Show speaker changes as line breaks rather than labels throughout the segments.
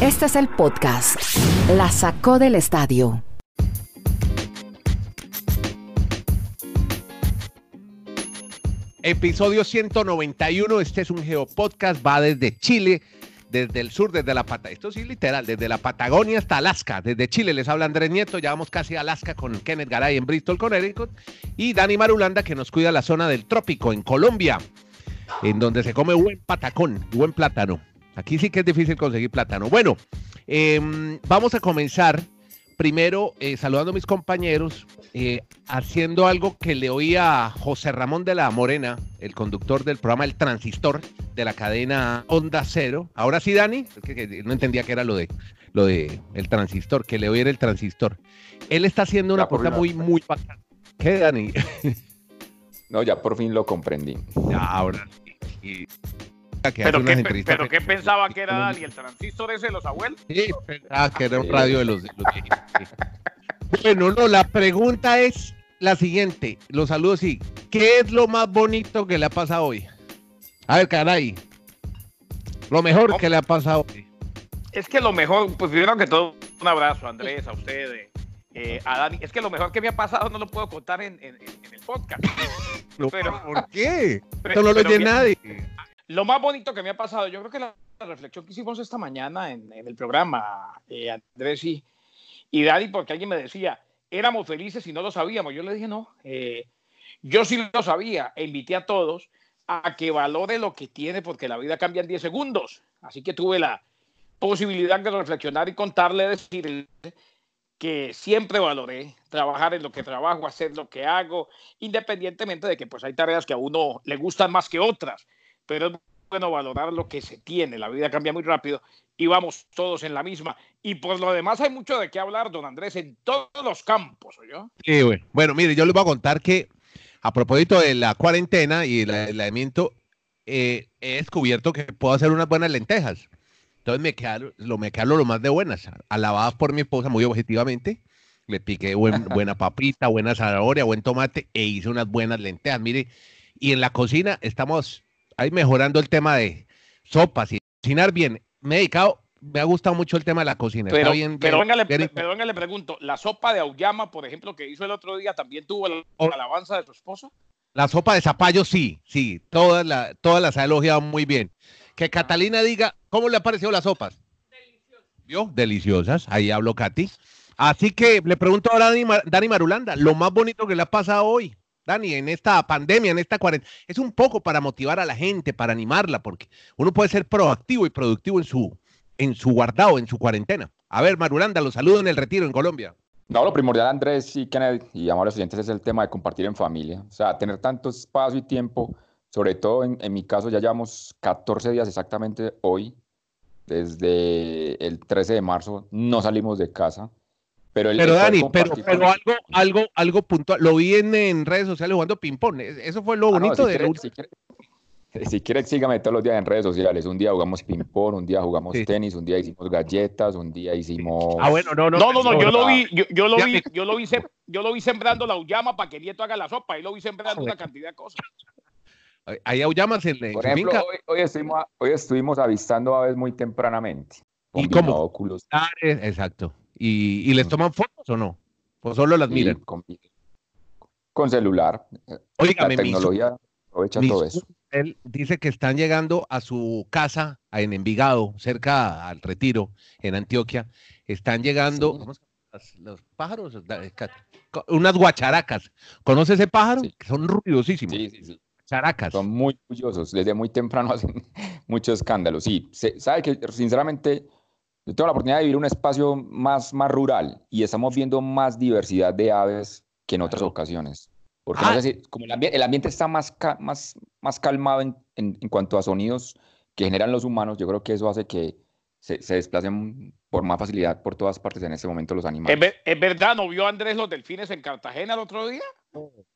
Este es el podcast. La sacó del estadio.
Episodio 191. Este es un geopodcast. Va desde Chile, desde el sur, desde la Patagonia. Esto sí, literal, desde la Patagonia hasta Alaska. Desde Chile les habla Andrés Nieto. Ya vamos casi a Alaska con Kenneth Garay en Bristol, Connecticut. Y Dani Marulanda, que nos cuida la zona del trópico en Colombia, en donde se come buen patacón, buen plátano. Aquí sí que es difícil conseguir plátano. Bueno, em, vamos a comenzar primero eh, saludando a mis compañeros, eh, haciendo algo que le oí a José Ramón de la Morena, el conductor del programa El Transistor de la cadena Onda Cero. Ahora sí, Dani, es que, que no entendía que era lo de lo de el transistor, que le oí era el transistor. Él está haciendo una cosa muy, muy bacana. ¿Qué, Dani?
No, ya por fin lo comprendí.
Ya, ahora sí. Y- que hace
¿Pero
unas
qué,
entrevistas
pero qué
que-
pensaba que era Dani, el transistor ese de los abuelos?
Sí, pensaba que era un radio de los, de los viejitos, sí. Bueno, no, la pregunta es la siguiente. Los saludos sí. ¿Qué es lo más bonito que le ha pasado hoy? A ver, caray. Lo mejor que le ha pasado hoy.
Es que lo mejor, pues primero que todo, un abrazo a Andrés, a ustedes, eh, a Dani. Es que lo mejor que me ha pasado no lo puedo contar en, en- en- en el podcast.
No,
Pero-
¿Por qué?
Pero-
Esto no lo oye nadie.
Lo más bonito que me ha pasado, yo creo que la, reflexión que hicimos esta mañana en, el programa, eh, Andrés y, y Dani, porque alguien me decía, éramos felices y no lo sabíamos. Yo le dije, no, eh, yo sí lo sabía e invité a todos a que valore lo que tiene porque la vida cambia en 10 segundos. Así que tuve la posibilidad de reflexionar y contarle, decirle que siempre valoré trabajar en lo que trabajo, hacer lo que hago, independientemente de que pues hay tareas que a uno le gustan más que otras, pero es bueno valorar lo que se tiene, la vida cambia muy rápido y vamos todos en la misma. Y por lo demás hay mucho de qué hablar, don Andrés, en todos los campos, ¿oyó?
Sí. Bueno, mire, yo les voy a contar que a propósito de la cuarentena y el aislamiento, eh, he descubierto que puedo hacer unas buenas lentejas. Entonces me quedaron, lo, me quedaron lo más de buenas, alabadas por mi esposa muy objetivamente. Le piqué buen- buena papita, buena zanahoria, buen tomate e hice unas buenas lentejas. Mire, y en la cocina estamos ahí mejorando el tema de sopas y cocinar bien. Me he dedicado, me ha gustado mucho el tema de la cocina. Está
Pero,
bien,
pero,
bien-
venga, le,
bien-
pero venga, le pregunto, ¿la sopa de auyama, por ejemplo, que hizo el otro día, también tuvo la
Oh.
alabanza de su esposa?
La sopa de zapallo, sí, sí, todas, la, todas las ha elogiado muy bien. Que Catalina diga, ¿cómo le ha parecido las sopas? ¿Vio? Deliciosas, ahí habló Katy. Así que le pregunto ahora a Dani, Mar- Dani Marulanda, lo más bonito que le ha pasado hoy, Dani, en esta pandemia, en esta cuarentena, es un poco para motivar a la gente, para animarla, porque uno puede ser proactivo y productivo en su, en su guardado, en su cuarentena. A ver, Marulanda, los saludo en el retiro en Colombia.
No, lo primordial, Andrés y Kenneth y amables oyentes, es el tema de compartir en familia. O sea, tener tanto espacio y tiempo, sobre todo en, en mi caso, ya llevamos 14 días exactamente hoy, desde el 13 de marzo, no salimos de casa. Pero, el,
Pero
el poder
Dani, pero, algo, algo, algo puntual. Lo vi en, en redes sociales jugando ping-pong. Es- Eso fue lo
Ah, no,
bonito
si
de
quiere- si quiere- Si quiere, sígame todos los días en redes sociales. Un día jugamos ping-pong, un día jugamos
Sí.
tenis, un día hicimos galletas, un día hicimos...
Ah, bueno, no, no.
No, no, no, yo lo vi, yo, yo lo
Ya
vi,
me-
yo lo vi, sem- yo lo vi sembrando la auyama para que Nieto haga la sopa, y lo vi sembrando una cantidad de cosas.
Ahí aullamas en, en
Por ejemplo,
finca.
hoy, hoy estuvimos, hoy estuvimos avistando aves muy tempranamente.
¿Y cómo?
binóculos,
Exacto. ¿Y, y les toman fotos o no? ¿O solo las miran?
con, con celular.
Óigame,
la
mi
tecnología aprovecha
mi
todo eso.
Él dice que están llegando a su casa en Envigado, cerca al Retiro, en Antioquia. Están llegando
Sí.
¿cómo se llaman las- los pájaros, unas guacharacas. ¿Conoce ese pájaro?
Sí.
Son ruidosísimos.
Sí, sí, sí.
Characas.
Son muy curiosos. Desde muy temprano hacen mucho escándalo. Sí, se- sabe que sinceramente yo tengo la oportunidad de vivir un espacio más, más rural y estamos viendo más diversidad de aves que en otras
Claro.
ocasiones. Porque
Ah.
no sé si, como el, ambi- el ambiente está más, ca- más, más calmado en, en- en cuanto a sonidos que generan los humanos, yo creo que eso hace que se, se desplacen por más facilidad por todas partes en este momento los animales.
¿Es, ver- es verdad, ¿no vio Andrés los delfines en Cartagena el otro día?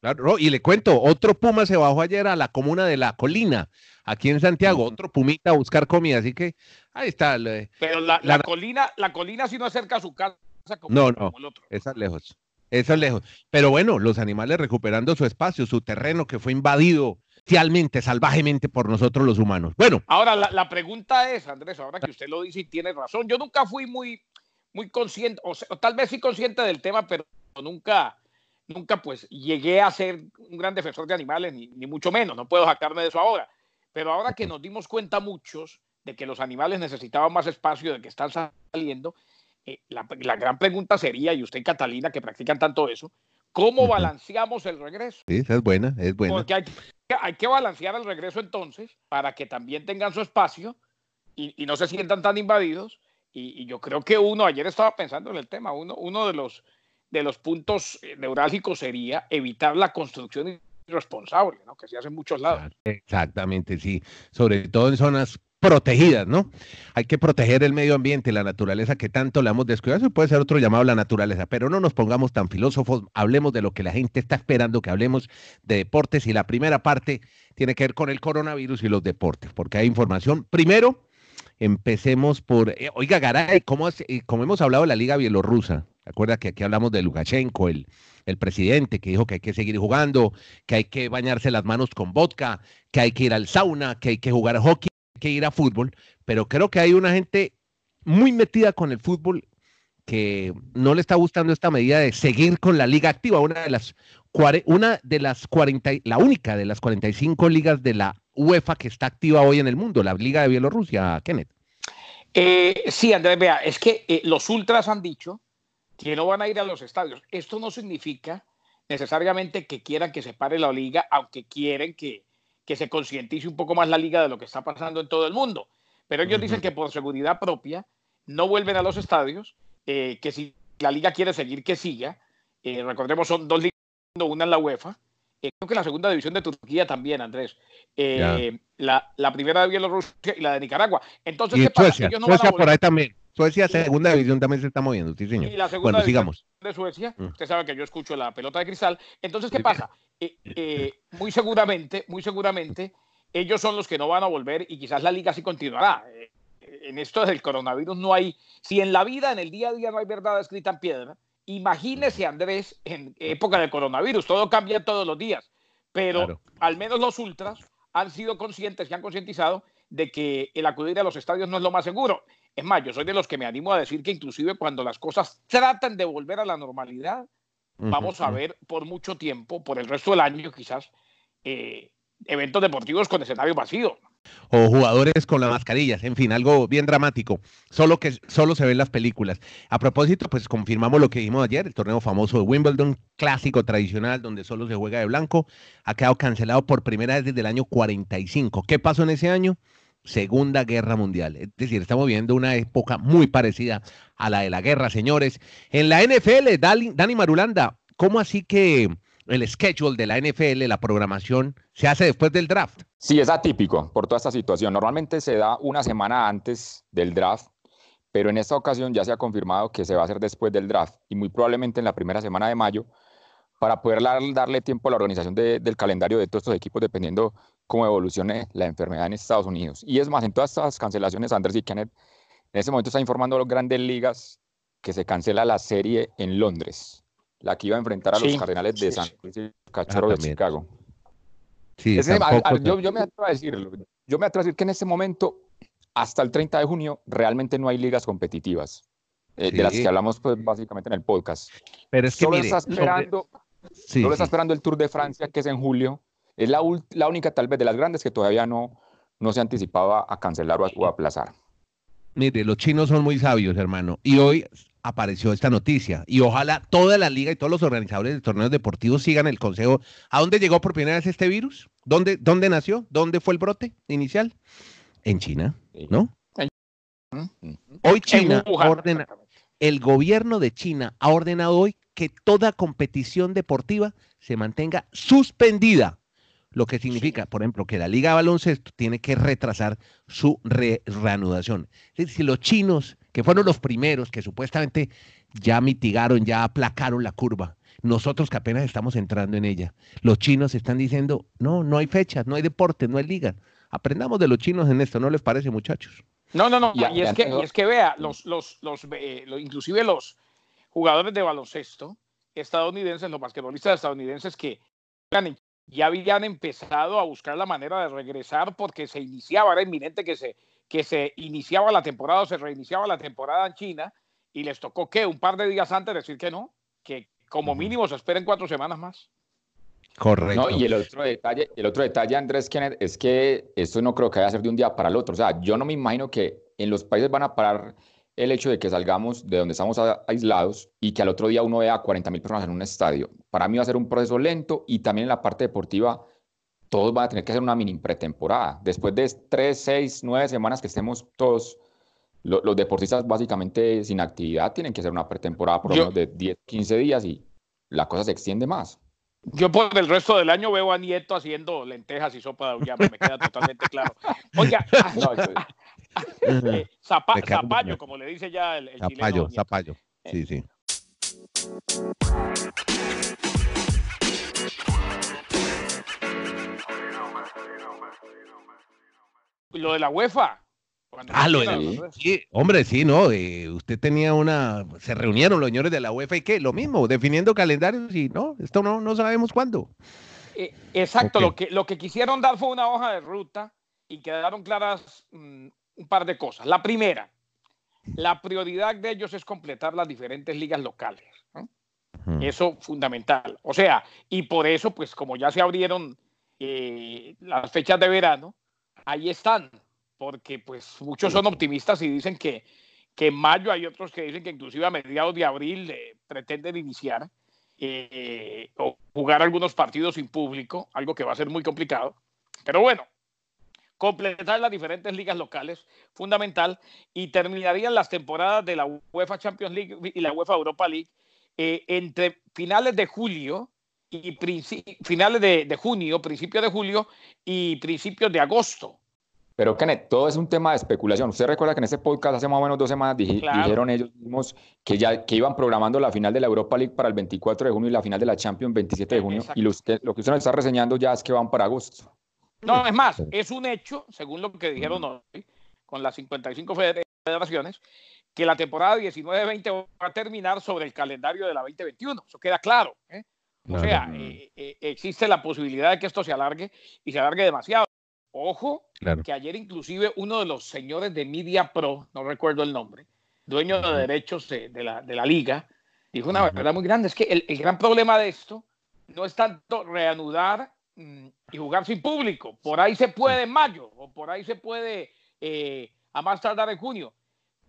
Claro, y le cuento, otro puma se bajó ayer a la comuna de La Colina, aquí en Santiago, otro pumita a buscar comida, así que ahí está, le-
Pero la,
La-
la colina, la colina sí no acerca a su casa como,
No, no.
como el otro.
esa es lejos, esa es lejos. Pero bueno, los animales recuperando su espacio, su terreno que fue invadido bestialmente, salvajemente por nosotros los humanos. Bueno.
Ahora, la, la, pregunta es, Andrés, ahora que usted lo dice y tiene razón, yo nunca fui muy, muy consciente, o, sea, tal vez sí consciente del tema, pero nunca, nunca pues llegué a ser un gran defensor de animales, ni, ni mucho menos, no puedo sacarme de eso ahora. Pero ahora que nos dimos cuenta muchos de que los animales necesitaban más espacio, de que están saliendo, eh, la, la, gran pregunta sería, y usted y Catalina que practican tanto eso, ¿cómo balanceamos el regreso?
Sí, esa es buena, es buena.
Porque hay, hay que balancear el regreso entonces para que también tengan su espacio y, y no se sientan tan invadidos. Y, y, yo creo que uno, ayer estaba pensando en el tema, uno, uno de, los, de los puntos neurálgicos sería evitar la construcción irresponsable, ¿no? que se hace en muchos lados.
Exactamente, sí. Sobre todo en zonas protegidas, ¿no? Hay que proteger el medio ambiente, la naturaleza que tanto le hemos descuidado. Eso puede ser otro llamado a la naturaleza, pero no nos pongamos tan filósofos. Hablemos de lo que la gente está esperando, que hablemos de deportes. Y la primera parte tiene que ver con el coronavirus y los deportes, porque hay información. Primero, empecemos por, eh, oiga, Garay, ¿cómo, es, como hemos hablado de la Liga Bielorrusa, ¿Recuerda que aquí hablamos de Lukashenko, el, el presidente, que dijo que hay que seguir jugando, que hay que bañarse las manos con vodka, que hay que ir al sauna, que hay que jugar hockey, que ir a fútbol, pero creo que hay una gente muy metida con el fútbol que no le está gustando esta medida de seguir con la liga activa, una de las una de las 40, la única de las 45 ligas de la UEFA que está activa hoy en el mundo, la Liga de Bielorrusia, Kenneth.
Eh, sí, Andrés, vea, es que eh, los ultras han dicho que no van a ir a los estadios. Esto no significa necesariamente que quieran que se pare la liga, aunque quieren que, que se concientice un poco más la liga de lo que está pasando en todo el mundo. Pero ellos uh -huh. dicen que por seguridad propia no vuelven a los estadios, eh, que si la liga quiere seguir, que siga. Eh, recordemos, son dos ligas, una en la UEFA. Eh, creo que la segunda división de Turquía también, Andrés. La, la, primera de Bielorrusia y la de Nicaragua. Entonces,
y ¿qué Suecia, pasa? Suecia por ahí también. Suecia, segunda división, también se está moviendo, sí, señor.
Y la segunda
bueno, sigamos.
de Suecia, usted sabe que yo escucho la pelota de cristal. Entonces, ¿qué pasa? Eh, eh, muy seguramente, muy seguramente, ellos son los que no van a volver y quizás la liga sí continuará. Eh, en esto del coronavirus no hay, si en la vida, en el día a día no hay verdad escrita en piedra, imagínese Andrés en época del coronavirus, todo cambia todos los días, pero claro. al menos los ultras han sido conscientes y han concientizado de que el acudir a los estadios no es lo más seguro. Es más, yo soy de los que me animo a decir que inclusive cuando las cosas tratan de volver a la normalidad, uh -huh. vamos a ver por mucho tiempo, por el resto del año quizás, eh, eventos deportivos con escenario vacío.
O jugadores con las mascarillas, en fin, algo bien dramático, solo que solo se ven las películas. A propósito, pues confirmamos lo que dijimos ayer, el torneo famoso de Wimbledon, clásico tradicional, donde solo se juega de blanco, ha quedado cancelado por primera vez desde el año 45. ¿Qué pasó en ese año? Segunda Guerra Mundial. Es decir, estamos viviendo una época muy parecida a la de la guerra, señores. En la NFL, Dani, Marulanda, ¿cómo así que el schedule de la NFL, la programación, se hace después del draft?
Sí, es atípico por toda esta situación. Normalmente se da una semana antes del draft, pero en esta ocasión ya se ha confirmado que se va a hacer después del draft y muy probablemente en la primera semana de mayo para poder darle tiempo a la organización de, del calendario de todos estos equipos dependiendo cómo evolucione la enfermedad en Estados Unidos. Y es más, en todas estas cancelaciones, Andrés y Kenneth, en este momento está informando a los grandes ligas que se cancela la serie en Londres, la que iba a enfrentar a sí, los Cardenales de sí, San Luis y Cachorro ah, de Chicago.
Sí,
es, a, a, yo, yo, me atrevo a decirlo, yo me atrevo a decir que en este momento, hasta el 30 de junio, realmente no hay ligas competitivas, eh, de las que hablamos pues, básicamente en el podcast.
Pero es que
solo
mire,
está esperando, sobre... solo está esperando el Tour de Francia, que es en julio, es la, la, única tal vez de las grandes que todavía no, no se anticipaba a cancelar o a, o a, aplazar.
Mire, los chinos son muy sabios, hermano, y hoy apareció esta noticia y ojalá toda la liga y todos los organizadores de torneos deportivos sigan el consejo. ¿A dónde llegó por primera vez este virus? ¿Dónde, dónde nació? ¿Dónde fue el brote inicial? En China, ¿no? Hoy China ordena, el gobierno de China ha ordenado hoy que toda competición deportiva se mantenga suspendida lo que significa, por ejemplo, que la Liga de Baloncesto tiene que retrasar su re reanudación. Es decir, si los chinos, que fueron los primeros que supuestamente ya mitigaron, ya aplacaron la curva, nosotros que apenas estamos entrando en ella, los chinos están diciendo, no, no hay fechas, no hay deporte, no hay liga. Aprendamos de los chinos en esto, ¿no les parece, muchachos?
No, no, no, ya, y, es ya, que, y, es que, vea, los, los, los, eh, los, inclusive los jugadores de baloncesto estadounidenses, los basquetbolistas estadounidenses que ganan ya habían empezado a buscar la manera de regresar porque se iniciaba, era inminente que se, que se iniciaba la temporada o se reiniciaba la temporada en China y les tocó que un par de días antes decir que no, que como mínimo se esperen cuatro semanas más.
Correcto. y el otro detalle, el otro detalle, Andrés Kenneth, es que esto no creo que vaya a ser de un día para el otro. O sea, yo no me imagino que en los países van a parar el hecho de que salgamos de donde estamos aislados y que al otro día uno vea 40 mil personas en un estadio. Para mí va a ser un proceso lento y también en la parte deportiva todos van a tener que hacer una mini pretemporada. Después de tres, seis, nueve semanas que estemos todos, los deportistas básicamente sin actividad tienen que hacer una pretemporada por lo menos de 10, 15 días y la cosa se extiende más.
Yo por el resto del año veo a Nieto haciendo lentejas y sopa de auyama, me queda totalmente claro. Oiga, eh, zapallo, como le dice ya el, el
zapallo, Zapallo, sí, sí.
Lo de la UEFA,
Ah, lo de sí, hombre, sí, ¿no? Eh, usted tenía una, se reunieron los señores de la UEFA y qué, lo mismo, definiendo calendarios y no, esto no, no sabemos cuándo.
Eh, exacto, lo, que, lo que quisieron dar fue una hoja de ruta y quedaron claras mm, un par de cosas. La primera, la prioridad de ellos es completar las diferentes ligas locales. Eso fundamental. O sea, y por eso, pues como ya se abrieron eh, las fechas de verano, ahí están porque pues muchos son optimistas y dicen que, que en mayo hay otros que dicen que inclusive a mediados de abril eh, pretenden iniciar eh, o jugar algunos partidos sin público, algo que va a ser muy complicado. Pero bueno, completar las diferentes ligas locales, fundamental, y terminarían las temporadas de la UEFA Champions League y la UEFA Europa League eh, entre finales de julio y finales de, de junio, principios de julio y principios de agosto.
Pero Kenneth, todo es un tema de especulación. Usted recuerda que en ese podcast hace más o menos dos semanas dijeron ellos mismos que ya que iban programando la final de la Europa League para el 24 de junio y la final de la Champions 27 de junio. Y lo, lo que usted nos está reseñando ya es que van para agosto.
No, es más, es un hecho, según lo que dijeron hoy, con las 55 federaciones, que la temporada 19-20 va a terminar sobre el calendario de la 2021. Eso queda claro. ¿eh? O sea, eh, eh, existe la posibilidad de que esto se alargue y se alargue demasiado. Ojo, que ayer inclusive uno de los señores de Media Pro, no recuerdo el nombre, dueño de derechos de, la, liga, dijo una verdad muy grande. Es que el, gran problema de esto no es tanto reanudar y jugar sin público. Por ahí se puede en mayo o por ahí se puede eh, a más tardar en junio.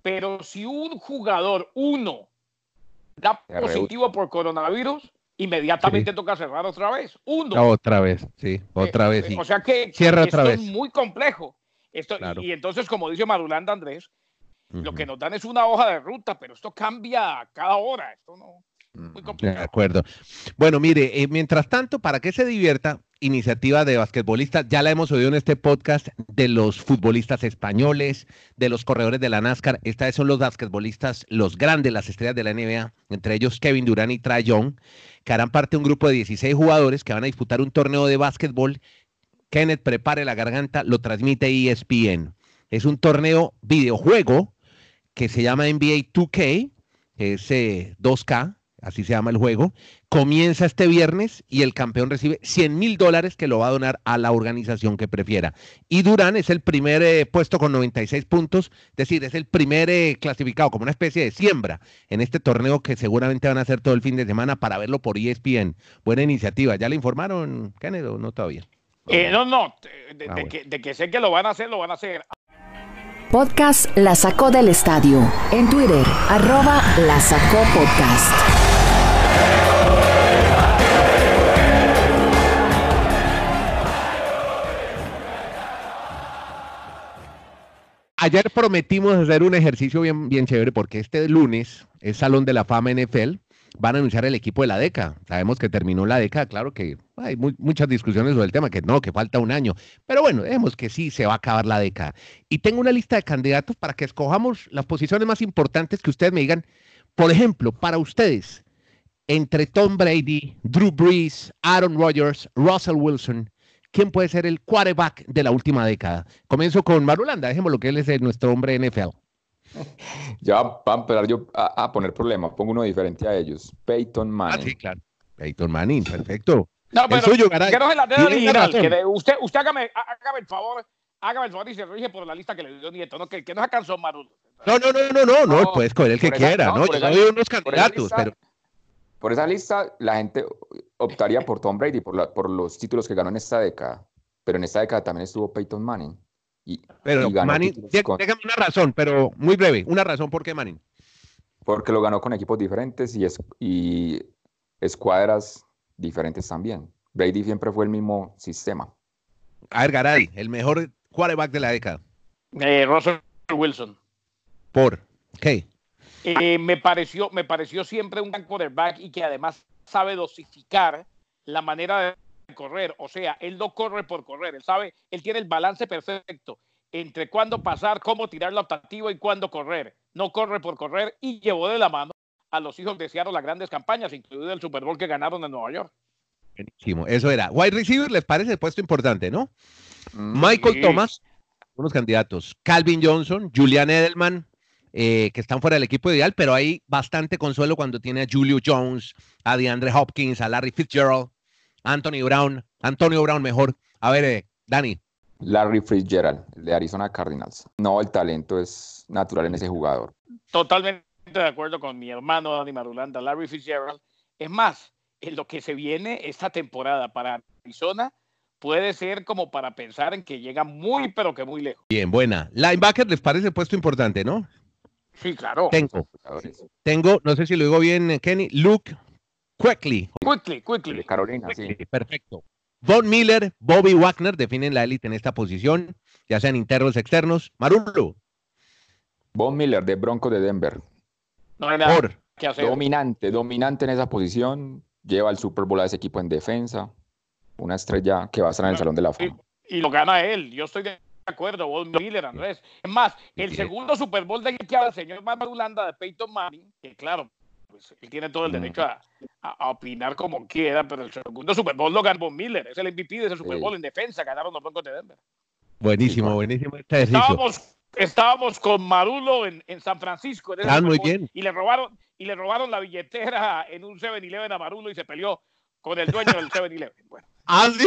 Pero si un jugador, uno, da positivo por coronavirus, inmediatamente toca cerrar otra vez. Uno.
Otra vez, sí, otra vez.
O sea que,
Cierra otra vez.
es muy complejo. Esto, y, entonces, como dice Madulanda Andrés, lo que nos dan es una hoja de ruta, pero esto cambia cada hora. Esto no. Muy complicado.
De acuerdo. Bueno, mire, eh, mientras tanto, para que se divierta, iniciativa de basquetbolistas, ya la hemos oído en este podcast, de los futbolistas españoles, de los corredores de la NASCAR. Estas son los basquetbolistas, los grandes, las estrellas de la NBA, entre ellos Kevin Durant y Trae Young que harán parte de un grupo de 16 jugadores que van a disputar un torneo de básquetbol. Kenneth, prepare la garganta, lo transmite ESPN. Es un torneo videojuego que se llama NBA 2K, es 2K, eh, así se llama el juego, comienza este viernes y el campeón recibe 100 mil dólares que lo va a donar a la organización que prefiera. Y Durán es el primer eh, puesto con 96 puntos, es decir, es el primer eh, clasificado como una especie de siembra en este torneo que seguramente van a hacer todo el fin de semana para verlo por ESPN. Buena iniciativa. ¿Ya le informaron, Kennedy, o no todavía?
Eh, no, no, de, ah, que, de que sé que lo van a hacer, lo van a hacer.
Podcast La Sacó del Estadio. En Twitter, arroba La Sacó Podcast.
Ayer prometimos hacer un ejercicio bien, bien chévere porque este lunes es Salón de la Fama NFL. Van a anunciar el equipo de la década. Sabemos que terminó la década, claro que hay muchas discusiones sobre el tema, que no, que falta un año. Pero bueno, vemos que sí se va a acabar la década. Y tengo una lista de candidatos para que escojamos las posiciones más importantes que ustedes me digan. Por ejemplo, para ustedes, entre Tom Brady, Drew Brees, Aaron Rodgers, Russell Wilson, ¿quién puede ser el quarterback de la última década? Comienzo con Marulanda, dejémoslo que él es nuestro hombre NFL.
Ya va a empezar yo a, poner problemas, pongo uno diferente a ellos. Peyton Manning.
Ah, sí, claro. Peyton Manning, perfecto.
No, pero
el suyo, Garay.
que no es la
Tiene
original.
razón.
Que de- usted, usted hágame, hágame el favor, hágame el favor y se rige por la lista que le dio Nieto, ¿no? Que, que no se Marulo.
No, no, no, no, no, no,
No,
puedes coger el que
esa-
quiera,
no,
¿no?
por
Yo doy unos candidatos,
lista-
pero
Por esa lista, la gente optaría por Tom Brady, por, la- por los títulos que ganó en esta década. Pero en esta década también estuvo Peyton Manning. Y,
pero
y
Manning,
con-
déjame una razón, pero muy breve, una razón por qué Manning.
porque lo ganó con equipos diferentes y, es, y escuadras diferentes también. Brady siempre fue el mismo sistema.
A ver, Garay, el mejor quarterback de la década.
Eh, Russell Wilson.
¿Por qué?
Eh, me, pareció, me pareció siempre un gran quarterback y que además sabe dosificar la manera de correr. O sea, él no corre por correr, él sabe, él tiene el balance perfecto entre cuándo pasar, cómo tirar la optativa y cuándo correr. No corre por correr y llevó de la mano a los hijos de Seattle las grandes campañas, incluido el Super Bowl que ganaron en Nueva York.
Buenísimo, eso era. Wide receiver, ¿les parece puesto importante, no? Michael
Sí.
Thomas, unos candidatos. Calvin Johnson, Julian Edelman, eh, que están fuera del equipo ideal, pero hay bastante consuelo cuando tiene a Julio Jones, a DeAndre Hopkins, a Larry Fitzgerald, Anthony Brown, Antonio Brown mejor. A ver, eh, Dani,
Larry Fitzgerald, de Arizona Cardinals. No, el talento es natural en ese jugador.
Totalmente de acuerdo con mi hermano Dani Marulanda, Larry Fitzgerald. Es más, en lo que se viene esta temporada para Arizona puede ser como para pensar en que llega muy, pero que muy lejos.
bien, buena. Linebacker, ¿les parece puesto importante, no?
Sí, claro.
Tengo, tengo, no sé si lo digo bien, eh, Kenny, Luke Quickly.
Quickly,
De
quickly.
Carolina, sí.
Perfecto. Von Miller, Bobby Wagner definen la élite en esta posición, ya sean internos, externos. Marulo,
Von Miller, de Broncos de Denver.
No hay nada
por.
que hacer.
Dominante, dominante en esa posición. Lleva el Super Bowl a ese equipo en defensa. Una estrella que va a estar en el Salón de la Fama.
Y lo gana él. Yo estoy de acuerdo. Von Miller, Andrés. Es más, el segundo Super Bowl de que habla el señor Marulanda de Peyton Manning, que claro, pues él tiene todo el derecho a, a- a opinar como quiera, pero el segundo Super Bowl lo ganó Miller. Es el MVP de ese Super
Sí.
Bowl en defensa. Ganaron los Broncos de Denver.
Buenísimo, buenísimo este.
Estábamos, estábamos con Marulo en, en San Francisco. en ese Super
muy
Bowl,
bien.
Y le robaron, y le robaron la billetera en un 7-Eleven a Marulo y se peleó con el dueño del 7-Eleven. Bueno,
¿Andy?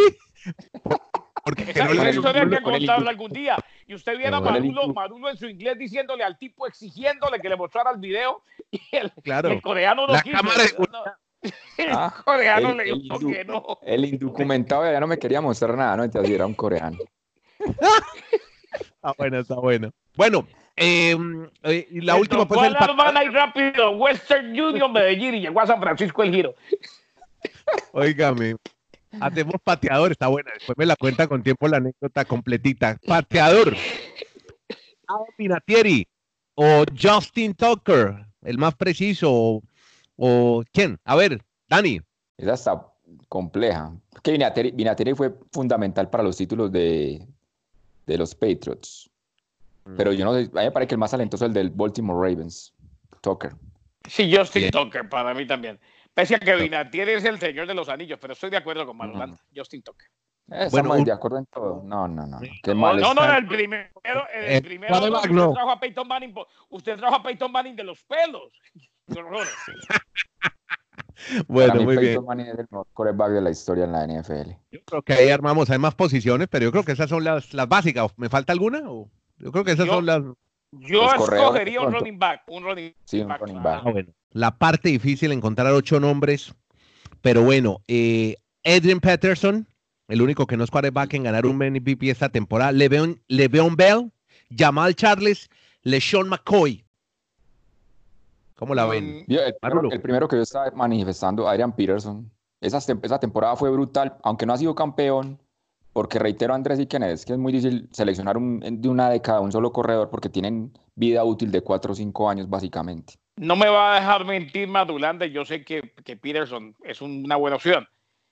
Porque
esa,
no
esa
le-
historia hay que contarla algún día. Y usted viera a
el
Marulo en su inglés diciéndole al tipo, exigiéndole que le mostrara el video. Y el,
Claro.
el coreano no
La
quiso.
cámara de
No, el
Ah,
coreano
el-
le
el
dijo
hindú.
que no.
El indocumentado ya no me quería mostrar nada, ¿no? Entonces era un coreano.
Está bueno, está bueno. Bueno, eh, eh, y la última pues el
la hermana y rápido, Western Union Medellín y llegó a San Francisco el giro.
Óigame. Hacemos pateador, está buena. Después me la cuenta con tiempo la anécdota completita. Pateador. Ado Pinatieri o Justin Tucker, el más preciso. O, o quién? A ver, Dani.
Esa está compleja. Que Vinatieri, Vinatieri fue fundamental para los títulos de, de los Patriots. Pero yo no sé, a mí me parece que el más talentoso es el del Baltimore Ravens, Tucker.
Sí, Justin
Bien.
Tucker, para mí también. Pese a que Vinatieri es el señor de los anillos, pero estoy de acuerdo con Marulanda. Justin Tucker.
Eh, Estamos
Bueno, un-
de acuerdo en todo. No, no, no. Qué
No,
mal
no, no, el primero, el
Eh,
primero
quarterback,
usted
no.
trajo a Peyton Manning, usted trajo a Peyton Manning de los pelos. Qué horror.
Bueno,
mí
muy
Peyton
bien.
Manning es el mejor quarterback de la historia en la NFL.
Yo creo que ahí armamos, hay más posiciones, pero yo creo que esas son las, las básicas. ¿Me falta alguna? O- Yo creo que esas
Yo-
son las.
Yo escogería un running back, un running
Sí, un
back.
running
claro.
back.
Ah, bueno. La parte difícil, encontrar ocho nombres. Pero bueno, eh, Adrian Peterson, el único que no es quarterback en ganar un MVP esta temporada. Le'Veon, Le'Veon Bell, Jamal Charles, LeSean McCoy. ¿Cómo la ven?
Mm,
Yo, el, primero, el primero que yo estaba manifestando, Adrian Peterson. Esa, esa temporada fue brutal, aunque no ha sido campeón, porque reitero Andrés y Kenneth, es que es muy difícil seleccionar un- de una década un solo corredor porque tienen vida útil de 4 o 5 años básicamente.
No me va a dejar mentir Madulanda, yo sé que, que Peterson es una buena opción,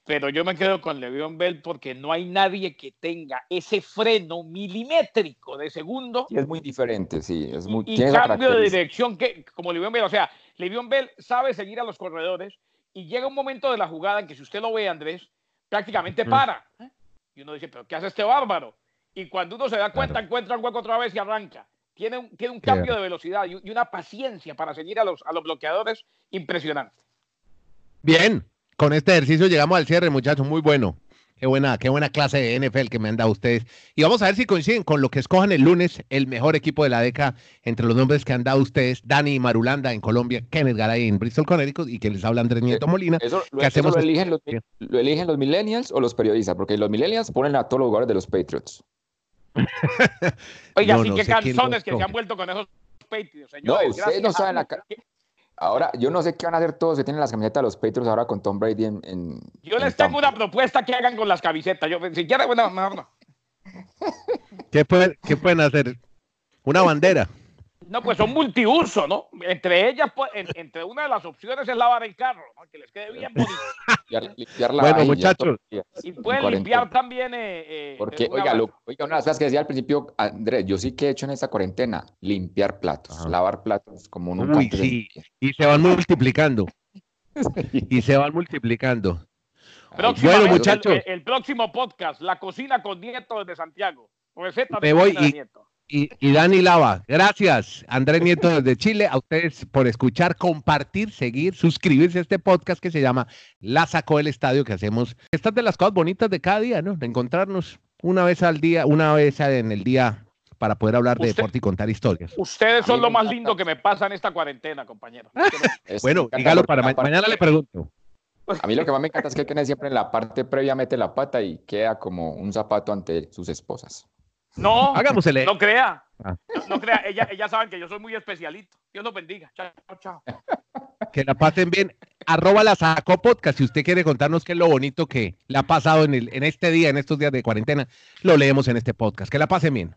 pero yo me quedo con Le'Veon Bell porque no hay nadie que tenga ese freno milimétrico de segundo
Y es muy diferente, sí. Es muy,
y cambio de dirección que como Le'Veon Bell, o sea, Le'Veon Bell sabe seguir a los corredores y llega un momento de la jugada en que si usted lo ve, Andrés, prácticamente para. ¿eh? Y uno dice, pero ¿qué hace este bárbaro? Y cuando uno se da cuenta,
Claro.
encuentra un hueco otra vez y arranca. Tiene un, tiene un
Claro.
cambio de velocidad y, y una paciencia para seguir a los, a los bloqueadores impresionante.
Bien. con este ejercicio llegamos al cierre, muchachos, muy bueno. Qué buena, qué buena clase de NFL que me han dado ustedes. Y vamos a ver si coinciden con lo que escojan el lunes, el mejor equipo de la década entre los nombres que han dado ustedes, Dani Marulanda en Colombia, Kenneth Garay en Bristol, Connecticut, y que les habla Andrés Nieto Molina.
Eso, lo, hacemos lo, eligen los, lo, eligen los, millennials o los periodistas, porque los millennials ponen a todos los jugadores de los Patriots.
Oiga, sí, qué canzones que se han vuelto con esos Patriots, señores.
No, ustedes no saben la... Ahora, yo no sé qué van a hacer todos que tienen las camisetas de los Patriots ahora con Tom Brady en.
yo les tengo una propuesta que hagan con las camisetas. Yo, si quieren, bueno, mejor no.
¿Qué, pueden, ¿Qué pueden hacer? Una bandera.
No, pues son multiuso, ¿no? Entre ellas, pues, entre una de las opciones es lavar el carro, ¿no? que les quede bien bonito.
limpiar la
bueno, muchachos.
Y pueden limpiar también. Eh, eh,
Porque, oiga, lo, oiga, una de las cosas que decía al principio, Andrés, yo sí que he hecho en esta cuarentena, limpiar platos, lavar platos, como nunca.
Uy, sí, y se van multiplicando. y se van multiplicando.
bueno, muchachos. El, el, próximo podcast, La Cocina con Nieto desde Santiago. Receta
de Me voy y, Nieto y, Dani Lava. Gracias, Andrés Nieto desde Chile, a ustedes por escuchar, compartir, seguir, suscribirse a este podcast que se llama La Sacó del Estadio, que hacemos. Estas de las cosas bonitas de cada día, ¿no? De encontrarnos una vez al día, una vez en el día para poder hablar de deporte y contar historias.
Ustedes son lo más lindo que me pasa en esta cuarentena, compañero.
bueno, dígalo para mañana le pregunto.
A mí lo que más me encanta es que Kenneth siempre en la parte previa mete la pata y queda como un zapato ante sus esposas.
No, no crea. Ah. No, crea, ella, ellas saben que yo soy muy especialito. Dios los bendiga. Chao, chao.
Que la pasen bien. Arroba la sacó podcast. Si usted quiere contarnos qué es lo bonito que le ha pasado en, el, en este día, en estos días de cuarentena, lo leemos en este podcast. Que la pasen bien.